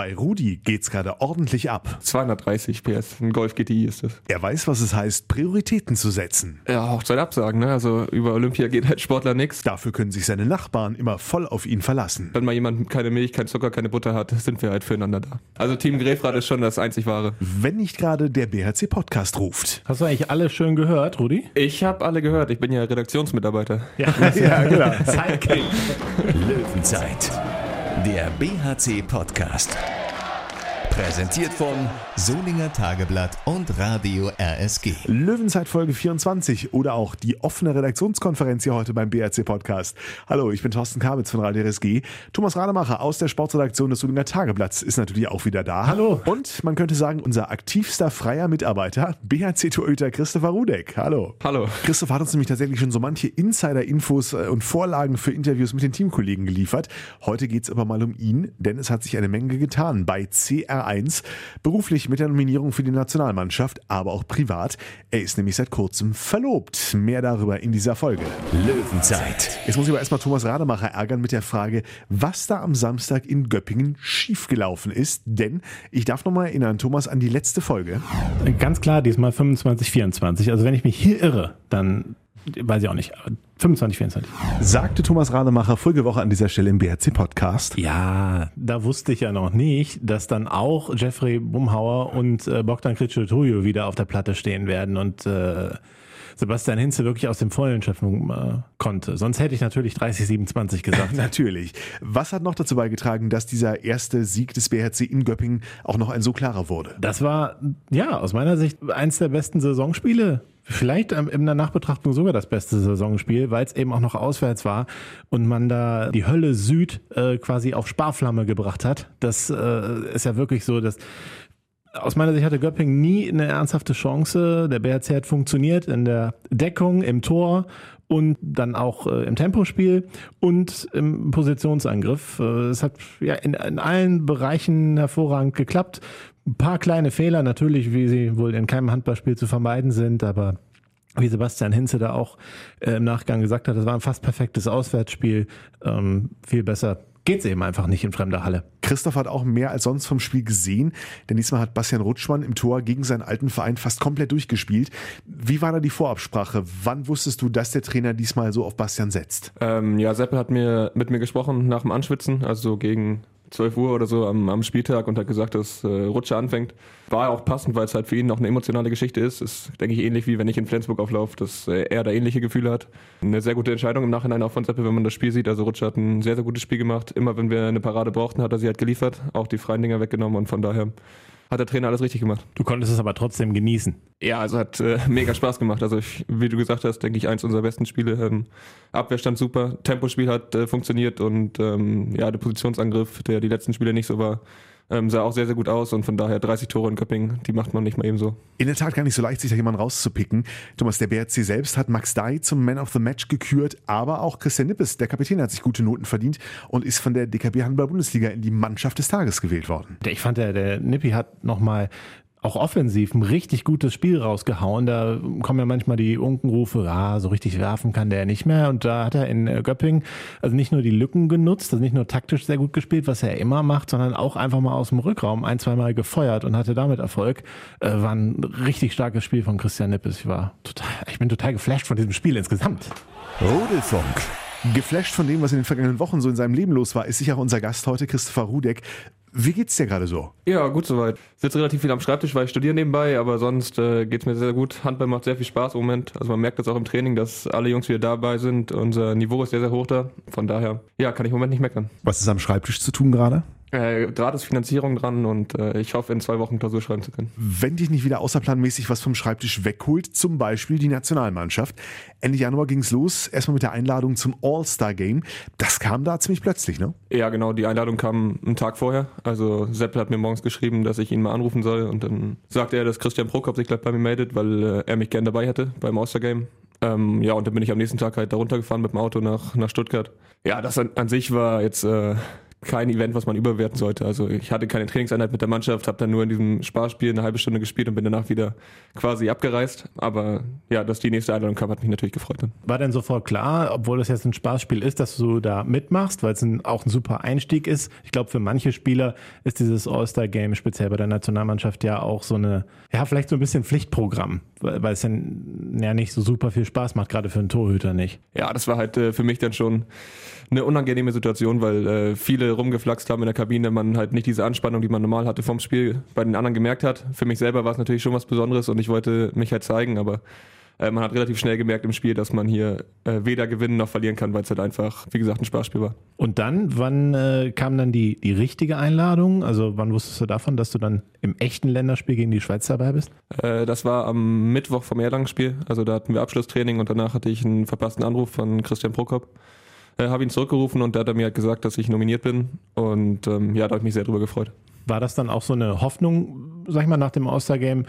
Bei Rudi geht's gerade ordentlich ab. 230 PS, ein Golf GTI ist das. Er weiß, was es heißt, Prioritäten zu setzen. Ja, Hochzeit absagen, ne? Also über Olympia geht halt Sportler nix. Dafür können sich seine Nachbarn immer voll auf ihn verlassen. Wenn mal jemand keine Milch, kein Zucker, keine Butter hat, sind wir halt füreinander da. Also Team Grefrad ist schon das einzig wahre. Wenn nicht gerade der BHC Podcast ruft. Hast du eigentlich alle schön gehört, Rudi? Ich habe alle gehört, ich bin ja Redaktionsmitarbeiter. Ja, Ja, genau. Sidekick. Löwenzeit, der BHC Podcast. Präsentiert von Solinger Tageblatt und Radio RSG. Löwenzeit Folge 24 oder auch die offene Redaktionskonferenz hier heute beim BRC Podcast. Hallo, ich bin Thorsten Kabitz von Radio RSG. Thomas Rademacher aus der Sportredaktion des Solinger Tageblatts ist natürlich auch wieder da. Hallo. Und man könnte sagen, unser aktivster freier Mitarbeiter, BHC-Torhüter Christopher Rudek. Hallo. Hallo. Christoph hat uns nämlich tatsächlich schon so manche Insider-Infos äh, und Vorlagen für Interviews mit den Teamkollegen geliefert. Heute geht es aber mal um ihn, denn es hat sich eine Menge getan bei CR1. Beruflich mit der Nominierung für die Nationalmannschaft, aber auch privat. Er ist nämlich seit kurzem verlobt. Mehr darüber in dieser Folge. Löwenzeit, Jetzt muss ich aber erstmal Thomas Rademacher ärgern mit der Frage, was da am Samstag in Göppingen schiefgelaufen ist. Denn ich darf nochmal erinnern, Thomas, an die letzte Folge. Ganz klar, diesmal 25, 24. Also wenn ich mich hier irre, dann weiß ich auch nicht. aber 25, 24. Sagte Thomas Rademacher vorige Woche an dieser Stelle im BRC-Podcast. Ja, da wusste ich ja noch nicht, dass dann auch Jeffrey Bumhauer und äh, Bogdan Kritschotojo wieder auf der Platte stehen werden und äh, Sebastian Hinze wirklich aus dem Vollen schöpfen äh, konnte. Sonst hätte ich natürlich 30, 27 gesagt. Natürlich. Was hat noch dazu beigetragen, dass dieser erste Sieg des BRC in Göppingen auch noch ein so klarer wurde? Das war, ja, aus meiner Sicht eins der besten Saisonspiele. Vielleicht in der Nachbetrachtung sogar das beste Saisonspiel, weil es eben auch noch auswärts war und man da die Hölle Süd äh, quasi auf Sparflamme gebracht hat. Das äh, ist ja wirklich so, dass aus meiner Sicht hatte Göppingen nie eine ernsthafte Chance. Der BRC hat funktioniert in der Deckung, im Tor und dann auch äh, im Tempospiel und im Positionsangriff. Äh, es hat ja in, in allen Bereichen hervorragend geklappt. Ein paar kleine Fehler natürlich, wie sie wohl in keinem Handballspiel zu vermeiden sind, aber wie Sebastian Hinze da auch äh, im Nachgang gesagt hat, das war ein fast perfektes Auswärtsspiel. Ähm, viel besser geht's eben einfach nicht in fremder Halle. Christoph hat auch mehr als sonst vom Spiel gesehen, denn diesmal hat Bastian Rutschmann im Tor gegen seinen alten Verein fast komplett durchgespielt. Wie war da die Vorabsprache? Wann wusstest du, dass der Trainer diesmal so auf Bastian setzt? Ähm, ja, Seppel hat mir mit mir gesprochen nach dem Anschwitzen, also so gegen 12 Uhr oder so am, am Spieltag und hat gesagt, dass äh, Rutsche anfängt. War auch passend, weil es halt für ihn noch eine emotionale Geschichte ist. Ist, denke ich, ähnlich wie wenn ich in Flensburg auflaufe, dass äh, er da ähnliche Gefühle hat. Eine sehr gute Entscheidung im Nachhinein auch von Seppel, wenn man das Spiel sieht. Also Rutsche hat ein sehr, sehr gutes Spiel gemacht. Immer wenn wir eine Parade brauchten, hat er sie halt geliefert. Auch die freien Dinger weggenommen und von daher hat der Trainer alles richtig gemacht. Du konntest es aber trotzdem genießen. Ja, also hat äh, mega Spaß gemacht. Also ich, wie du gesagt hast, denke ich, eins unserer besten Spiele. Ähm, Abwehrstand super, Tempospiel hat äh, funktioniert und ähm, ja, der Positionsangriff, der die letzten Spiele nicht so war, ähm, sah auch sehr, sehr gut aus und von daher 30 Tore in Köpping, die macht man nicht mal eben so. In der Tat gar nicht so leicht, sich da jemanden rauszupicken. Thomas, der BRC selbst hat Max Dai zum Man of the Match gekürt, aber auch Christian Nippes, der Kapitän, hat sich gute Noten verdient und ist von der DKB Handball-Bundesliga in die Mannschaft des Tages gewählt worden. Ich fand, der, der Nippi hat nochmal auch offensiv ein richtig gutes Spiel rausgehauen. Da kommen ja manchmal die Unkenrufe, ja, so richtig werfen kann der nicht mehr. Und da hat er in äh, Göppingen also nicht nur die Lücken genutzt, also nicht nur taktisch sehr gut gespielt, was er immer macht, sondern auch einfach mal aus dem Rückraum ein, zweimal gefeuert und hatte damit Erfolg. Äh, war ein richtig starkes Spiel von Christian Nippes. Ich war total, ich bin total geflasht von diesem Spiel insgesamt. Rudelfunk, Geflasht von dem, was in den vergangenen Wochen so in seinem Leben los war, ist sicher unser Gast heute, Christopher Rudek. Wie geht's dir gerade so? Ja, gut soweit. Sitze relativ viel am Schreibtisch, weil ich studiere nebenbei, aber sonst äh, geht's mir sehr gut. Handball macht sehr viel Spaß im Moment. Also man merkt das auch im Training, dass alle Jungs wieder dabei sind. Unser Niveau ist sehr, sehr hoch da. Von daher, ja, kann ich im Moment nicht meckern. Was ist am Schreibtisch zu tun gerade? Äh, Gerade ist Finanzierung dran und äh, ich hoffe, in zwei Wochen Klausur schreiben zu können. Wenn dich nicht wieder außerplanmäßig was vom Schreibtisch wegholt, zum Beispiel die Nationalmannschaft. Ende Januar ging's los, erstmal mit der Einladung zum All-Star-Game. Das kam da ziemlich plötzlich, ne? Ja, genau, die Einladung kam einen Tag vorher. Also Seppel hat mir morgens geschrieben, dass ich ihn mal anrufen soll und dann sagte er, dass Christian Prokop sich gleich bei mir meldet, weil äh, er mich gern dabei hätte beim All-Star-Game. Ähm, ja, und dann bin ich am nächsten Tag halt da runtergefahren mit dem Auto nach, nach Stuttgart. Ja, das an, an sich war jetzt äh, kein Event, was man überwerten sollte. Also ich hatte keine Trainingseinheit mit der Mannschaft, habe dann nur in diesem Sparspiel eine halbe Stunde gespielt und bin danach wieder quasi abgereist. Aber ja, dass die nächste Einladung kam, hat mich natürlich gefreut. Dann. War denn sofort klar, obwohl das jetzt ein Spaßspiel ist, dass du da mitmachst, weil es ein, auch ein super Einstieg ist? Ich glaube, für manche Spieler ist dieses All-Star-Game speziell bei der Nationalmannschaft ja auch so eine, ja, vielleicht so ein bisschen Pflichtprogramm, weil, weil es dann ja nicht so super viel Spaß macht, gerade für einen Torhüter nicht. Ja, das war halt äh, für mich dann schon eine unangenehme Situation, weil äh, viele rumgeflaxt haben in der Kabine, man halt nicht diese Anspannung, die man normal hatte vom Spiel, bei den anderen gemerkt hat. Für mich selber war es natürlich schon was Besonderes und ich wollte mich halt zeigen, aber äh, man hat relativ schnell gemerkt im Spiel, dass man hier äh, weder gewinnen noch verlieren kann, weil es halt einfach, wie gesagt, ein Spaßspiel war. Und dann, wann äh, kam dann die, die richtige Einladung? Also wann wusstest du davon, dass du dann im echten Länderspiel gegen die Schweiz dabei bist? Äh, das war am Mittwoch vom Erlangen-Spiel. Also da hatten wir Abschlusstraining und danach hatte ich einen verpassten Anruf von Christian Prokop äh, habe ihn zurückgerufen und da hat er mir halt gesagt, dass ich nominiert bin. Und ähm, ja, da habe ich mich sehr drüber gefreut. War das dann auch so eine Hoffnung, sag ich mal, nach dem All-Star-Game,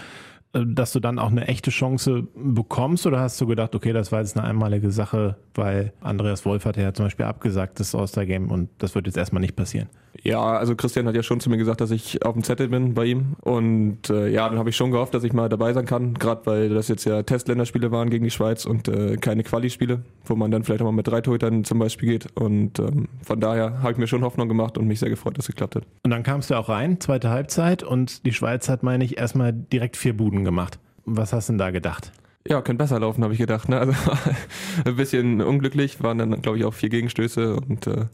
äh, dass du dann auch eine echte Chance bekommst oder hast du gedacht, okay, das war jetzt eine einmalige Sache, weil Andreas Wolf hat ja zum Beispiel abgesagt, das All-Star-Game und das wird jetzt erstmal nicht passieren? Ja, also Christian hat ja schon zu mir gesagt, dass ich auf dem Zettel bin bei ihm und äh, ja, dann habe ich schon gehofft, dass ich mal dabei sein kann, gerade weil das jetzt ja Testländerspiele waren gegen die Schweiz und äh, keine Quali-Spiele, wo man dann vielleicht auch mal mit drei Torhütern zum Beispiel geht und ähm, von daher habe ich mir schon Hoffnung gemacht und mich sehr gefreut, dass es geklappt hat. Und dann kamst du auch rein, zweite Halbzeit und die Schweiz hat, meine ich, erstmal direkt vier Buden gemacht. Was hast du denn da gedacht? Ja, könnte besser laufen, habe ich gedacht. Ne? Also ein bisschen unglücklich, waren dann, glaube ich, auch vier Gegenstöße und äh,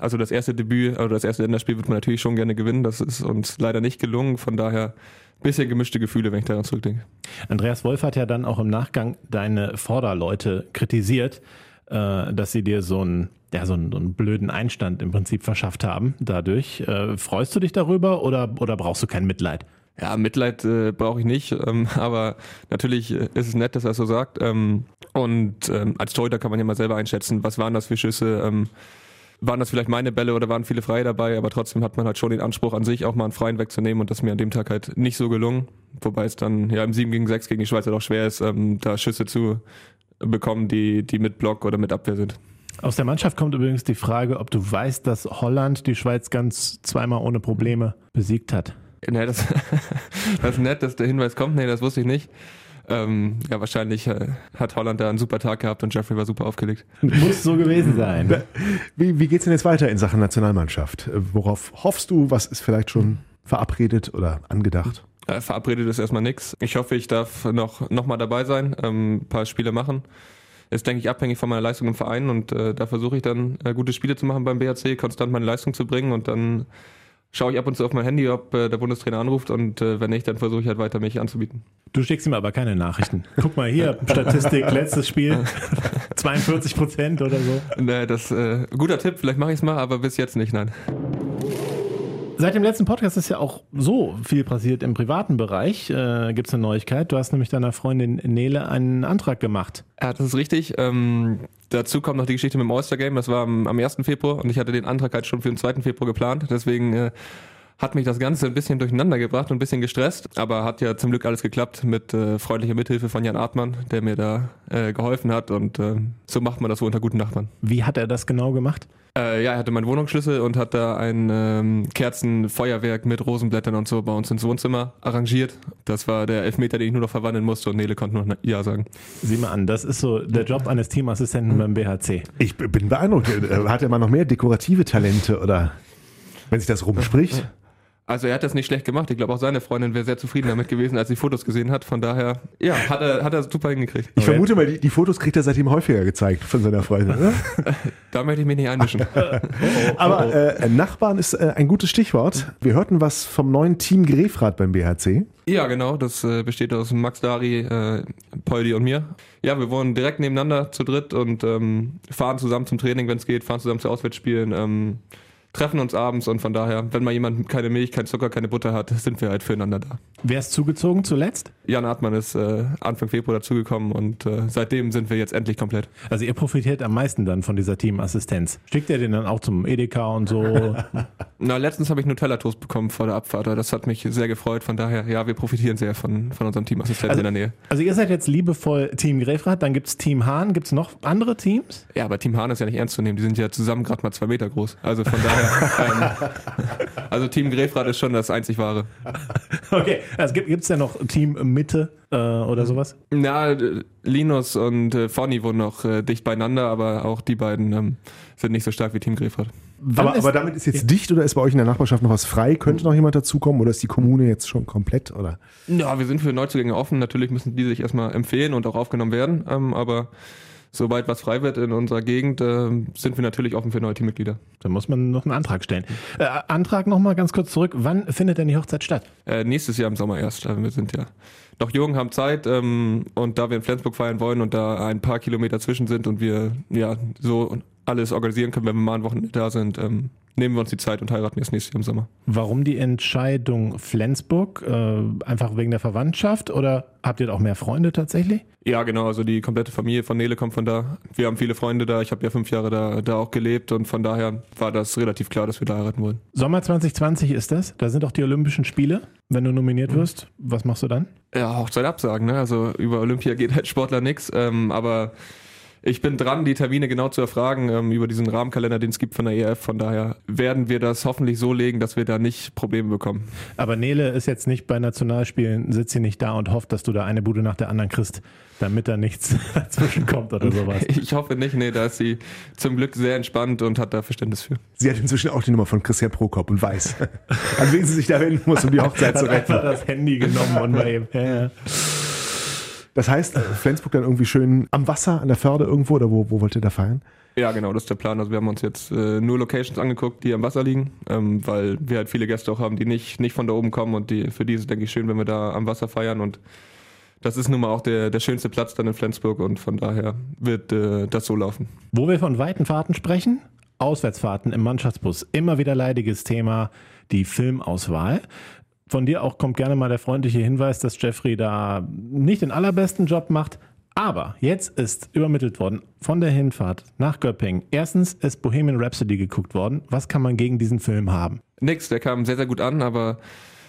also das erste Debüt, also das erste Länderspiel wird man natürlich schon gerne gewinnen. Das ist uns leider nicht gelungen. Von daher ein bisschen gemischte Gefühle, wenn ich daran zurückdenke. Andreas Wolf hat ja dann auch im Nachgang deine Vorderleute kritisiert, äh, dass sie dir so einen, ja, so einen, so einen blöden Einstand im Prinzip verschafft haben dadurch. Äh, freust du dich darüber oder, oder brauchst du kein Mitleid? Ja, Mitleid äh, brauche ich nicht, ähm, aber natürlich äh, ist es nett, dass er es so sagt. Ähm, und ähm, als Torhüter kann man ja mal selber einschätzen, was waren das für Schüsse, ähm, waren das vielleicht meine Bälle oder waren viele Freie dabei, aber trotzdem hat man halt schon den Anspruch an sich, auch mal einen Freien wegzunehmen und das ist mir an dem Tag halt nicht so gelungen. Wobei es dann ja im 7 gegen 6 gegen die Schweiz halt auch schwer ist, ähm, da Schüsse zu bekommen, die, die mit Block oder mit Abwehr sind. Aus der Mannschaft kommt übrigens die Frage, ob du weißt, dass Holland die Schweiz ganz zweimal ohne Probleme besiegt hat. Nee, das, das ist nett, dass der Hinweis kommt. Nee, das wusste ich nicht. Ähm, ja, wahrscheinlich äh, hat Holland da einen super Tag gehabt und Jeffrey war super aufgelegt. Muss so gewesen sein. Wie, wie geht es denn jetzt weiter in Sachen Nationalmannschaft? Äh, worauf hoffst du? Was ist vielleicht schon verabredet oder angedacht? Äh, verabredet ist erstmal nichts. Ich hoffe, ich darf noch, noch mal dabei sein, ähm, ein paar Spiele machen. Ist, denke ich, abhängig von meiner Leistung im Verein und äh, da versuche ich dann äh, gute Spiele zu machen beim BHC, konstant meine Leistung zu bringen und dann schaue ich ab und zu auf mein Handy, ob äh, der Bundestrainer anruft und äh, wenn nicht, dann versuche ich halt weiter mich anzubieten. Du schickst ihm aber keine Nachrichten. Guck mal hier, Statistik, letztes Spiel, 42 Prozent oder so. Nee, das äh, guter Tipp, vielleicht mache ich es mal, aber bis jetzt nicht, nein. Seit dem letzten Podcast ist ja auch so viel passiert im privaten Bereich. Äh, Gibt es eine Neuigkeit? Du hast nämlich deiner Freundin Nele einen Antrag gemacht. Ja, das ist richtig. Ähm, dazu kommt noch die Geschichte mit dem All-Star Game. Das war am, am 1. Februar und ich hatte den Antrag halt schon für den 2. Februar geplant. Deswegen äh, hat mich das Ganze ein bisschen durcheinander gebracht und ein bisschen gestresst. Aber hat ja zum Glück alles geklappt mit äh, freundlicher Mithilfe von Jan Artmann, der mir da äh, geholfen hat. Und äh, so macht man das wohl unter guten Nachbarn. Wie hat er das genau gemacht? Äh, ja, er hatte meinen Wohnungsschlüssel und hat da ein ähm, Kerzenfeuerwerk mit Rosenblättern und so bei uns ins Wohnzimmer arrangiert. Das war der Elfmeter, den ich nur noch verwandeln musste und Nele konnte nur Ja sagen. Sieh mal an, das ist so der Job eines Teamassistenten beim BHC. Ich bin beeindruckt. Äh, Hat er mal noch mehr dekorative Talente oder wenn sich das rumspricht? Also er hat das nicht schlecht gemacht. Ich glaube auch seine Freundin wäre sehr zufrieden damit gewesen, als sie Fotos gesehen hat. Von daher, ja, hat er, hat er super hingekriegt. Ich vermute mal, die, die Fotos kriegt er seitdem häufiger gezeigt von seiner Freundin. Oder? Da möchte ich mich nicht einmischen. Aber äh, Nachbarn ist äh, ein gutes Stichwort. Wir hörten was vom neuen Team Grefrath beim BHC. Ja, genau. Das äh, besteht aus Max Dari, äh, Poldi und mir. Ja, wir wohnen direkt nebeneinander zu dritt und ähm, fahren zusammen zum Training, wenn es geht, fahren zusammen zu Auswärtsspielen, ähm, treffen uns abends und von daher, wenn mal jemand keine Milch, kein Zucker, keine Butter hat, sind wir halt füreinander da. Wer ist zugezogen zuletzt? Jan Hartmann ist äh, Anfang Februar dazugekommen und äh, seitdem sind wir jetzt endlich komplett. Also ihr profitiert am meisten dann von dieser Teamassistenz. Schickt ihr den dann auch zum Edeka und so? Na, letztens habe ich Nutella-Toast bekommen vor der Abfahrt. Das hat mich sehr gefreut. Von daher, ja, wir profitieren sehr von, von unserem Teamassistenten in der Nähe. Also ihr seid jetzt liebevoll Team Grefrath, dann gibt's Team Hahn. Gibt's noch andere Teams? Ja, aber Team Hahn ist ja nicht ernst zu nehmen. Die sind ja zusammen gerade mal zwei Meter groß. Also von daher also Team Grefrath ist schon das einzig wahre. Okay, also gibt es denn noch Team Mitte äh, oder sowas? Na, Linus und äh, Fonny wohnen noch äh, dicht beieinander, aber auch die beiden ähm, sind nicht so stark wie Team Grefrath. Wann Aber, aber damit ist jetzt dicht oder ist bei euch in der Nachbarschaft noch was frei? Könnte noch jemand dazukommen oder ist die Kommune jetzt schon komplett? Oder? Ja, wir sind für Neuzugänge offen. Natürlich müssen die sich erstmal empfehlen und auch aufgenommen werden. Ähm, aber sobald was frei wird in unserer Gegend, äh, sind wir natürlich offen für neue Teammitglieder. Dann muss man noch einen Antrag stellen. Äh, Antrag nochmal ganz kurz zurück. Wann findet denn die Hochzeit statt? Äh, nächstes Jahr im Sommer erst. Also wir sind ja noch jung, haben Zeit ähm, und da wir in Flensburg feiern wollen und da ein paar Kilometer zwischen sind und wir ja so alles organisieren können, wenn wir mal ein Wochenende da sind, ähm, nehmen wir uns die Zeit und heiraten jetzt nächstes Jahr im Sommer. Warum die Entscheidung Flensburg? Äh, einfach wegen der Verwandtschaft oder habt ihr da auch mehr Freunde tatsächlich? Ja, genau, also die komplette Familie von Nele kommt von da. Wir haben viele Freunde da, ich habe ja fünf Jahre da, da auch gelebt und von daher war das relativ klar, dass wir da heiraten wollen. Sommer 2020 ist das. Da sind auch die Olympischen Spiele. Wenn du nominiert wirst, was machst du dann? Ja, Hochzeit absagen, ne? Also über Olympia geht halt Sportler nix, ähm, aber ich bin dran, die Termine genau zu erfragen ähm, über diesen Rahmenkalender, den es gibt von der EF. Von daher werden wir das hoffentlich so legen, dass wir da nicht Probleme bekommen. Aber Nele ist jetzt nicht bei Nationalspielen, sitzt sie nicht da und hofft, dass du da eine Bude nach der anderen kriegst, damit da nichts dazwischen kommt oder sowas. Ich hoffe nicht, nee, da ist sie zum Glück sehr entspannt und hat da Verständnis für. Sie hat inzwischen auch die Nummer von Christian Prokop und weiß, an wen sie sich da wenden muss, um die Hochzeit zu Hat einfach retten. das Handy genommen und mal eben. Ja, ja. Das heißt, äh, Flensburg dann irgendwie schön am Wasser, an der Förde irgendwo oder wo, wo wollt ihr da feiern? Ja, genau, das ist der Plan. Also wir haben uns jetzt äh, nur Locations angeguckt, die am Wasser liegen, ähm, weil wir halt viele Gäste auch haben, die nicht, nicht von da oben kommen und die, für die ist es, denke ich, schön, wenn wir da am Wasser feiern und das ist nun mal auch der, der schönste Platz dann in Flensburg und von daher wird äh, das so laufen. Wo wir von weiten Fahrten sprechen, Auswärtsfahrten im Mannschaftsbus, immer wieder leidiges Thema, die Filmauswahl. Von dir auch kommt gerne mal der freundliche Hinweis, dass Jeffrey da nicht den allerbesten Job macht. Aber jetzt ist übermittelt worden von der Hinfahrt nach Göppingen. Erstens ist Bohemian Rhapsody geguckt worden. Was kann man gegen diesen Film haben? Nix, der kam sehr, sehr gut an, aber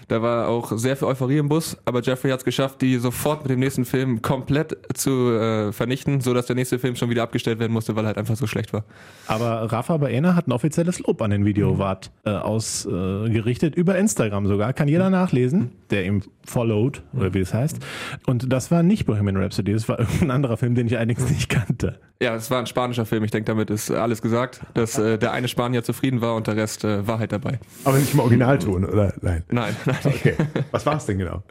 da war auch sehr viel Euphorie im Bus. Aber Jeffrey hat es geschafft, die sofort mit dem nächsten Film komplett zu äh, vernichten, sodass der nächste Film schon wieder abgestellt werden musste, weil er halt einfach so schlecht war. Aber Rafa Baena hat ein offizielles Lob an den Videowart äh, ausgerichtet, über Instagram sogar. Kann jeder nachlesen, der ihm followed, oder wie es heißt. Und das war nicht Bohemian Rhapsody, das war irgendein anderer Film, den ich allerdings nicht kannte. Ja, es war ein spanischer Film. Ich denke, damit ist alles gesagt, dass äh, der eine Spanier zufrieden war und der Rest äh, war halt dabei. Aber nicht im Originalton, oder? Nein. Nein, nein. Okay. Was war es denn genau?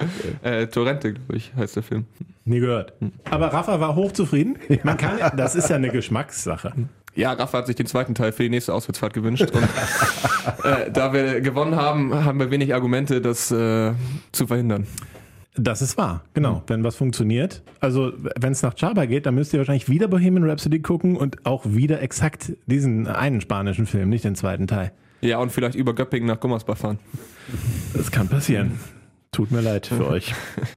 Äh, Torrente, glaube ich, heißt der Film. Nie gehört. Aber Rafa war hochzufrieden. Man kann, das ist ja eine Geschmackssache. Ja, Rafa hat sich den zweiten Teil für die nächste Auswärtsfahrt gewünscht. Und äh, da wir gewonnen haben, haben wir wenig Argumente, das äh, zu verhindern. Das ist wahr, genau. Wenn was funktioniert. Also, wenn es nach Chaba geht, dann müsst ihr wahrscheinlich wieder Bohemian Rhapsody gucken und auch wieder exakt diesen einen spanischen Film, nicht den zweiten Teil. Ja, und vielleicht über Göppingen nach Gummersbach fahren. Das kann passieren. Tut mir leid für euch.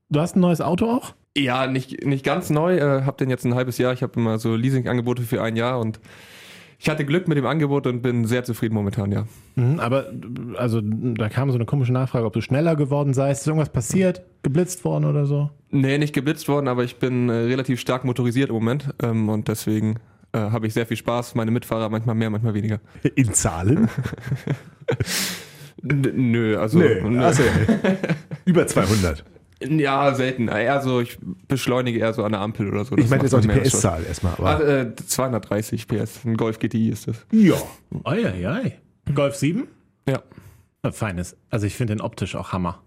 Du hast ein neues Auto auch? Ja, nicht, nicht ganz neu. Äh, hab den jetzt ein halbes Jahr. Ich habe immer so Leasing-Angebote für ein Jahr und ich hatte Glück mit dem Angebot und bin sehr zufrieden momentan, ja. Mhm, aber also da kam so eine komische Nachfrage, ob du schneller geworden seist. Ist irgendwas passiert? Geblitzt worden oder so? Nee, nicht geblitzt worden, aber ich bin äh, relativ stark motorisiert im Moment ähm, und deswegen äh, habe ich sehr viel Spaß. Meine Mitfahrer manchmal mehr, manchmal weniger. In Zahlen? N nö, also Nö. nö. Achso, Über 200. ja, selten. Eher so, ich beschleunige eher so an der Ampel oder so. Ich Das meine macht jetzt auch die. PS-Zahl erstmal. Ah, Aber äh, 230 PS. Ein Golf GTI ist das. ja. Eieiei. Golf 7? Ja. Äh, Feines. Also ich finde den optisch auch Hammer.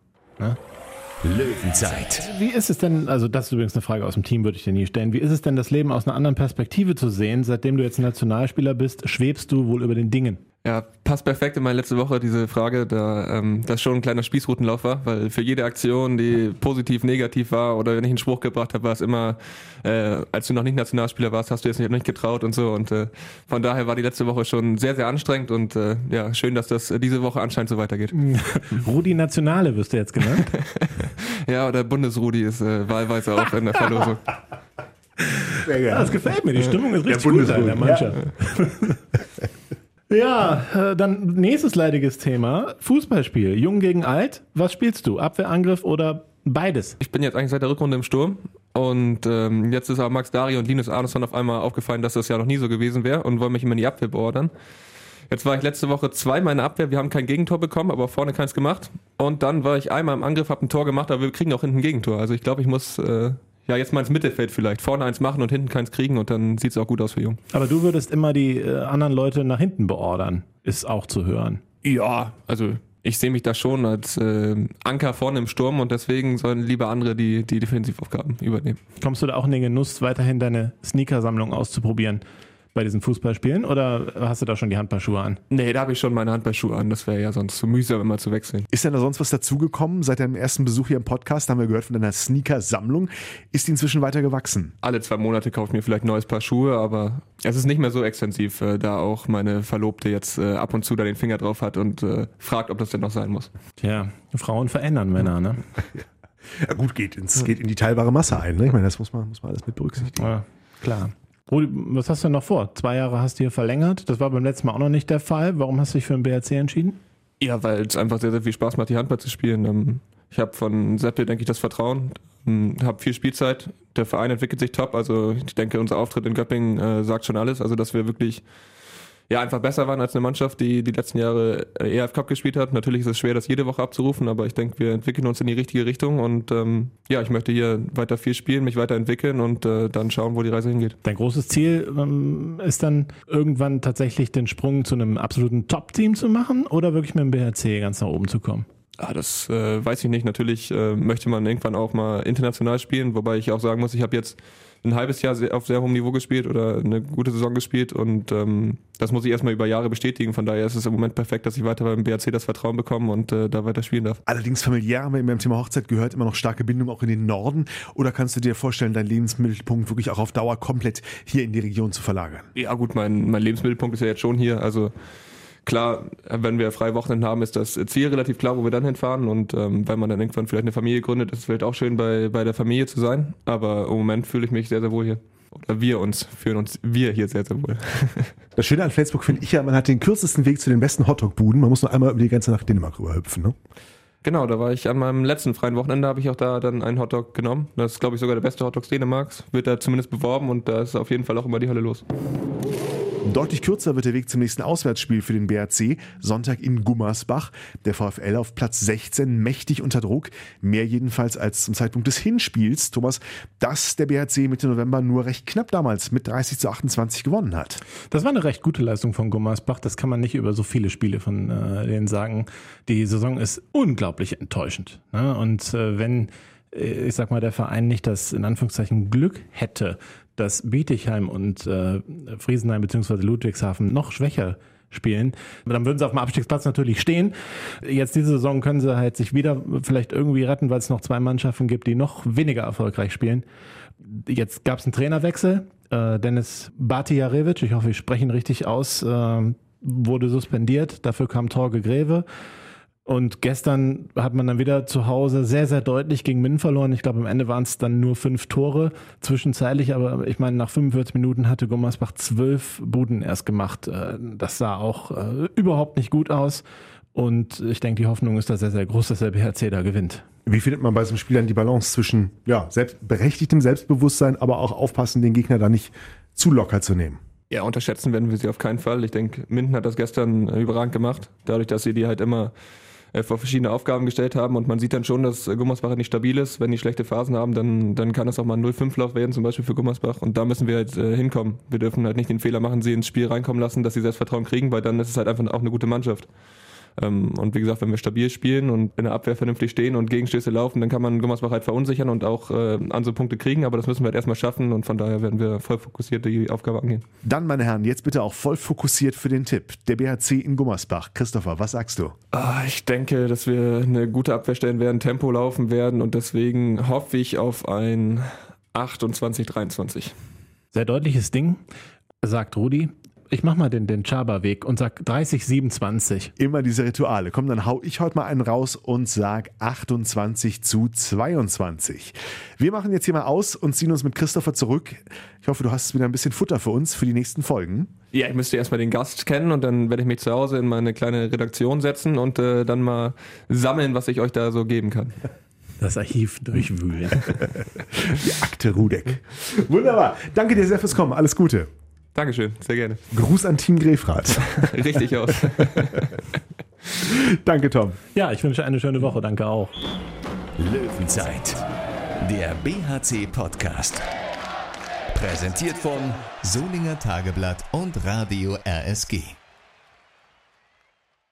Löwenzeit. Wie ist es denn, also das ist übrigens eine Frage aus dem Team, würde ich dir nie stellen. Wie ist es denn, das Leben aus einer anderen Perspektive zu sehen? Seitdem du jetzt Nationalspieler bist, schwebst du wohl über den Dingen. Ja, passt perfekt in meine letzte Woche, diese Frage, da ähm, das schon ein kleiner Spießrutenlauf war, weil für jede Aktion, die positiv, negativ war oder wenn ich einen Spruch gebracht habe, war es immer, äh, als du noch nicht Nationalspieler warst, hast du es nicht, nicht getraut und so und äh, von daher war die letzte Woche schon sehr, sehr anstrengend und äh, ja, schön, dass das äh, diese Woche anscheinend so weitergeht. Rudi Nationale wirst du jetzt genannt. Ja, oder Bundesrudi ist äh, wahlweise auch in der Verlosung. Sehr Ja, gerne. das gefällt mir. Die Stimmung ist richtig gut in der Mannschaft. Ja, äh, dann nächstes leidiges Thema. Fußballspiel. Jung gegen alt. Was spielst du? Abwehr, Angriff oder beides? Ich bin jetzt eigentlich seit der Rückrunde im Sturm und ähm, jetzt ist aber Max Dari und Linus Arneson auf einmal aufgefallen, dass das ja noch nie so gewesen wäre und wollen mich immer in die Abwehr beordern. Jetzt war ich letzte Woche zweimal in der Abwehr, wir haben kein Gegentor bekommen, aber vorne keins gemacht. Und dann war ich einmal im Angriff, habe ein Tor gemacht, aber wir kriegen auch hinten ein Gegentor. Also ich glaube, ich muss äh, ja jetzt mal ins Mittelfeld vielleicht. Vorne eins machen und hinten keins kriegen und dann sieht es auch gut aus für Jung. Aber du würdest immer die äh, anderen Leute nach hinten beordern, ist auch zu hören. Ja, also ich sehe mich da schon als äh, Anker vorne im Sturm und deswegen sollen lieber andere die, die Defensivaufgaben übernehmen. Kommst du da auch in den Genuss, weiterhin deine Sneakersammlung auszuprobieren? Bei diesen Fußballspielen oder hast du da schon die Handballschuhe an? Nee, da habe ich schon meine Handballschuhe an. Das wäre ja sonst zu mühsam, immer zu wechseln. Ist denn da sonst was dazugekommen? Seit deinem ersten Besuch hier im Podcast haben wir gehört von deiner Sneaker-Sammlung. Ist die inzwischen weiter gewachsen? Alle zwei Monate kaufe ich mir vielleicht ein neues Paar Schuhe, aber es ist nicht mehr so extensiv, äh, da auch meine Verlobte jetzt äh, ab und zu da den Finger drauf hat und äh, fragt, ob das denn noch sein muss. Tja, Frauen verändern Männer, ne? Ja, gut, geht, ins, geht in die teilbare Masse ein. Ne? Ich meine, das muss man, muss man alles mit berücksichtigen. Ja, klar. Rudi, was hast du denn noch vor? Zwei Jahre hast du hier verlängert. Das war beim letzten Mal auch noch nicht der Fall. Warum hast du dich für den BRC entschieden? Ja, weil es einfach sehr, sehr viel Spaß macht, die Handball zu spielen. Ähm, ich habe von Seppel, denke ich, das Vertrauen, ähm, habe viel Spielzeit. Der Verein entwickelt sich top. Also ich denke, unser Auftritt in Göppingen äh, sagt schon alles. Also dass wir wirklich ja, einfach besser waren als eine Mannschaft, die die letzten Jahre ERF Cup gespielt hat. Natürlich ist es schwer, das jede Woche abzurufen, aber ich denke, wir entwickeln uns in die richtige Richtung und ähm, ja, ich möchte hier weiter viel spielen, mich weiterentwickeln und äh, dann schauen, wo die Reise hingeht. Dein großes Ziel ähm, ist dann irgendwann tatsächlich den Sprung zu einem absoluten Top-Team zu machen oder wirklich mit dem BHC ganz nach oben zu kommen? Ah, das äh, weiß ich nicht. Natürlich äh, möchte man irgendwann auch mal international spielen, wobei ich auch sagen muss, ich habe jetzt ein halbes Jahr auf sehr hohem Niveau gespielt oder eine gute Saison gespielt und ähm, das muss ich erstmal über Jahre bestätigen. Von daher ist es im Moment perfekt, dass ich weiter beim BRC das Vertrauen bekomme und äh, da weiter spielen darf. Allerdings familiär haben wir beim Thema Hochzeit gehört, immer noch starke Bindung auch in den Norden. Oder kannst du dir vorstellen, deinen Lebensmittelpunkt wirklich auch auf Dauer komplett hier in die Region zu verlagern? Ja gut, mein, mein Lebensmittelpunkt ist ja jetzt schon hier. Also klar, wenn wir freie Wochenenden haben, ist das Ziel relativ klar, wo wir dann hinfahren. Und ähm, wenn man dann irgendwann vielleicht eine Familie gründet, ist es vielleicht auch schön, bei, bei der Familie zu sein. Aber im Moment fühle ich mich sehr, sehr wohl hier. Oder wir uns, fühlen uns wir hier sehr, sehr wohl. Das Schöne an Facebook finde ich ja, man hat den kürzesten Weg zu den besten Hotdog-Buden. Man muss nur einmal über die Grenze nach Dänemark rüberhüpfen, ne? Genau, da war ich an meinem letzten freien Wochenende, habe ich auch da dann einen Hotdog genommen. Das ist, glaube ich, sogar der beste Hotdog Dänemarks. Wird da zumindest beworben und da ist auf jeden Fall auch immer die Hölle los. Deutlich kürzer wird der Weg zum nächsten Auswärtsspiel für den BRC. Sonntag in Gummersbach. Der VfL auf Platz 16, mächtig unter Druck. Mehr jedenfalls als zum Zeitpunkt des Hinspiels. Thomas, dass der BRC Mitte November nur recht knapp damals mit 30 zu 28 gewonnen hat. Das war eine recht gute Leistung von Gummersbach. Das kann man nicht über so viele Spiele von äh, denen sagen. Die Saison ist unglaublich enttäuschend. Ne? Und äh, wenn ich sag mal, der Verein nicht das in Anführungszeichen Glück hätte, dass Bietigheim und äh, Friesenheim bzw. Ludwigshafen noch schwächer spielen. Dann würden sie auf dem Abstiegsplatz natürlich stehen. Jetzt diese Saison können sie halt sich wieder vielleicht irgendwie retten, weil es noch zwei Mannschaften gibt, die noch weniger erfolgreich spielen. Jetzt gab es einen Trainerwechsel. Äh, Dennis Batijarevic, ich hoffe, ich spreche ihn richtig aus, äh, wurde suspendiert. Dafür kam Torge Greve. Und gestern hat man dann wieder zu Hause sehr, sehr deutlich gegen Minden verloren. Ich glaube, am Ende waren es dann nur fünf Tore zwischenzeitlich, aber ich meine, nach 45 Minuten hatte Gummersbach zwölf Buden erst gemacht. Äh, das sah auch äh, überhaupt nicht gut aus. Und ich denke, die Hoffnung ist da sehr, sehr groß, dass der BHC da gewinnt. Wie findet man bei so einem Spiel dann die Balance zwischen ja, selbst, berechtigtem Selbstbewusstsein, aber auch aufpassen, den Gegner da nicht zu locker zu nehmen? Ja, unterschätzen werden wir sie auf keinen Fall. Ich denke, Minden hat das gestern überragend gemacht, dadurch, dass sie die halt immer äh, vor verschiedene Aufgaben gestellt haben und man sieht dann schon, dass Gummersbach nicht stabil ist. Wenn die schlechte Phasen haben, dann, dann kann das auch mal ein 0-5-Lauf werden, zum Beispiel für Gummersbach und da müssen wir halt äh, hinkommen. Wir dürfen halt nicht den Fehler machen, sie ins Spiel reinkommen lassen, dass sie Selbstvertrauen kriegen, weil dann ist es halt einfach auch eine gute Mannschaft. Ähm, und wie gesagt, wenn wir stabil spielen und in der Abwehr vernünftig stehen und Gegenstöße laufen, dann kann man Gummersbach halt verunsichern und auch äh, an so Punkte kriegen, aber das müssen wir halt erstmal schaffen und von daher werden wir voll fokussiert die Aufgabe angehen. Dann, meine Herren, jetzt bitte auch voll fokussiert für den Tipp. Der BHC in Gummersbach. Christopher, was sagst du? Ah, ich denke, dass wir eine gute Abwehr stellen werden, Tempo laufen werden und deswegen hoffe ich auf ein 28-23. Sehr deutliches Ding, sagt Rudi. Ich mach mal den, den Chaba-Weg und sag 30, 27. Immer diese Rituale. Komm, dann hau ich heute mal einen raus und sag 28 zu 22. Wir machen jetzt hier mal aus und ziehen uns mit Christopher zurück. Ich hoffe, du hast wieder ein bisschen Futter für uns für die nächsten Folgen. Ja, ich müsste erstmal den Gast kennen und dann werde ich mich zu Hause in meine kleine Redaktion setzen und äh, dann mal sammeln, was ich euch da so geben kann. Das Archiv durchwühlen. die Akte Rudek. Wunderbar. Danke dir sehr fürs Kommen. Alles Gute. Dankeschön, sehr gerne. Gruß an Team Grefrath. Richtig aus. Danke, Tom. Ja, ich wünsche eine schöne Woche. Danke auch. Löwenzeit, der BHC-Podcast. Präsentiert von Solinger Tageblatt und Radio RSG.